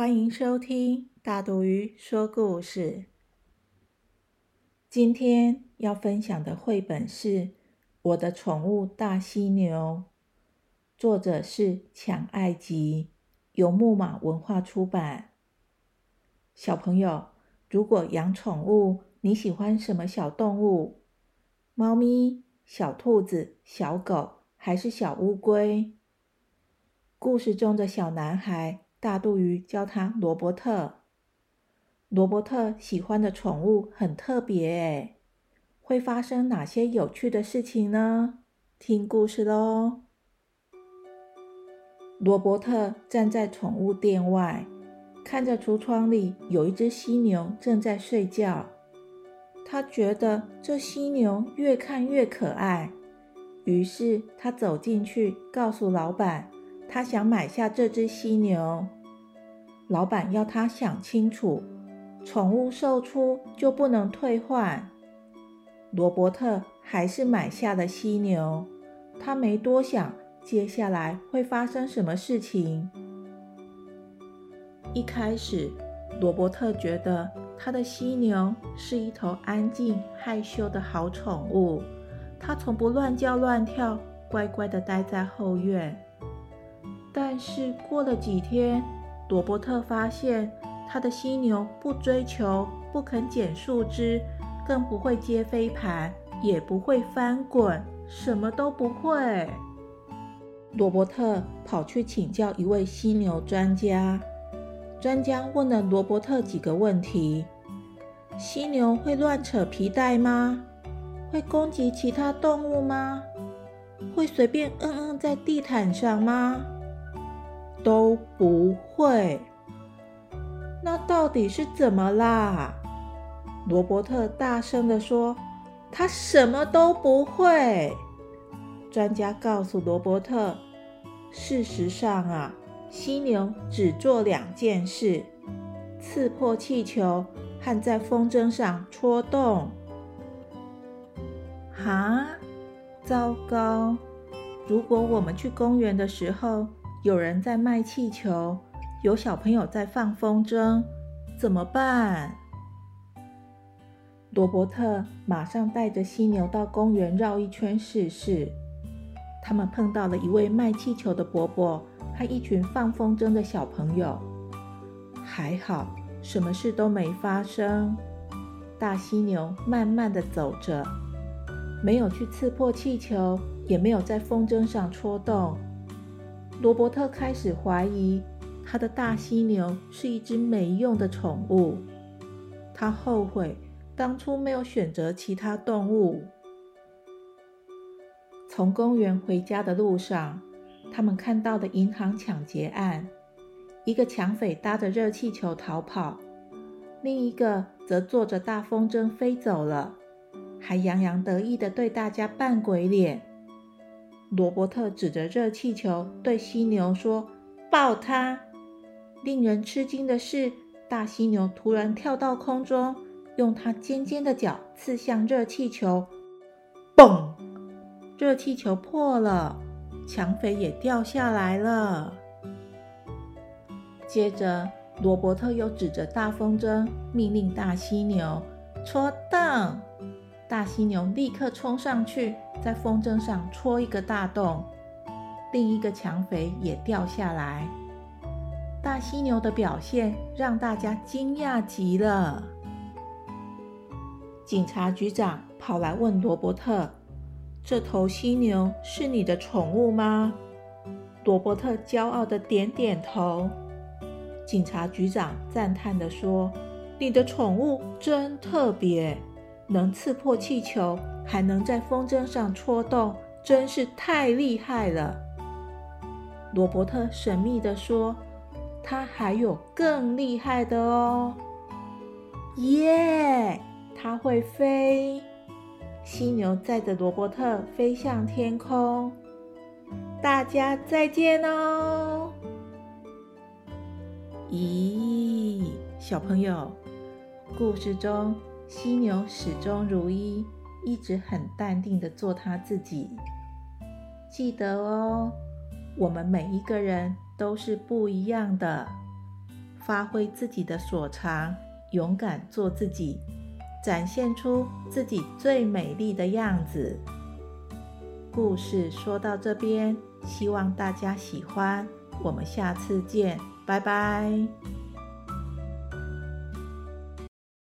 欢迎收听大肚鱼说故事。今天要分享的绘本是《我的宠物大犀牛》，作者是抢爱吉，由木马文化出版。小朋友，如果养宠物，你喜欢什么小动物？猫咪、小兔子、小狗，还是小乌龟？故事中的小男孩。大肚鱼叫他罗伯特。罗伯特喜欢的宠物很特别诶，会发生哪些有趣的事情呢？听故事喽。罗伯特站在宠物店外，看着橱窗里有一只犀牛正在睡觉。他觉得这犀牛越看越可爱，于是他走进去，告诉老板。他想买下这只犀牛，老板要他想清楚，宠物售出就不能退换。罗伯特还是买下了犀牛，他没多想接下来会发生什么事情。一开始，罗伯特觉得他的犀牛是一头安静害羞的好宠物，它从不乱叫乱跳，乖乖地待在后院。但是过了几天，罗伯特发现他的犀牛不追求，不肯捡树枝，更不会接飞盘，也不会翻滚，什么都不会。罗伯特跑去请教一位犀牛专家，专家问了罗伯特几个问题：犀牛会乱扯皮带吗？会攻击其他动物吗？会随便嗯嗯在地毯上吗？都不会，那到底是怎么啦？罗伯特大声地说：“他什么都不会。”专家告诉罗伯特：“事实上啊，犀牛只做两件事：刺破气球和在风筝上戳洞。”哈，糟糕！如果我们去公园的时候，有人在卖气球，有小朋友在放风筝，怎么办？罗伯特马上带着犀牛到公园绕一圈试试。他们碰到了一位卖气球的伯伯和一群放风筝的小朋友。还好，什么事都没发生。大犀牛慢慢的走着，没有去刺破气球，也没有在风筝上戳洞。罗伯特开始怀疑，他的大犀牛是一只没用的宠物。他后悔当初没有选择其他动物。从公园回家的路上，他们看到的银行抢劫案：一个抢匪搭着热气球逃跑，另一个则坐着大风筝飞走了，还洋洋得意地对大家扮鬼脸。罗伯特指着热气球对犀牛说：“抱它！”令人吃惊的是，大犀牛突然跳到空中，用它尖尖的角刺向热气球，嘣！热气球破了，抢匪也掉下来了。接着，罗伯特又指着大风筝，命令大犀牛戳洞。大犀牛立刻冲上去，在风筝上戳一个大洞，另一个抢匪也掉下来。大犀牛的表现让大家惊讶极了。警察局长跑来问罗伯特：“这头犀牛是你的宠物吗？”罗伯特骄傲的点点头。警察局长赞叹的说：“你的宠物真特别。”能刺破气球，还能在风筝上戳洞，真是太厉害了。罗伯特神秘地说：“他还有更厉害的哦！耶，他会飞！犀牛载着罗伯特飞向天空。大家再见哦！咦，小朋友，故事中犀牛始终如一，一直很淡定的做他自己。记得哦，我们每一个人都是不一样的，发挥自己的所长，勇敢做自己，展现出自己最美丽的样子。故事说到这边，希望大家喜欢。我们下次见。拜拜。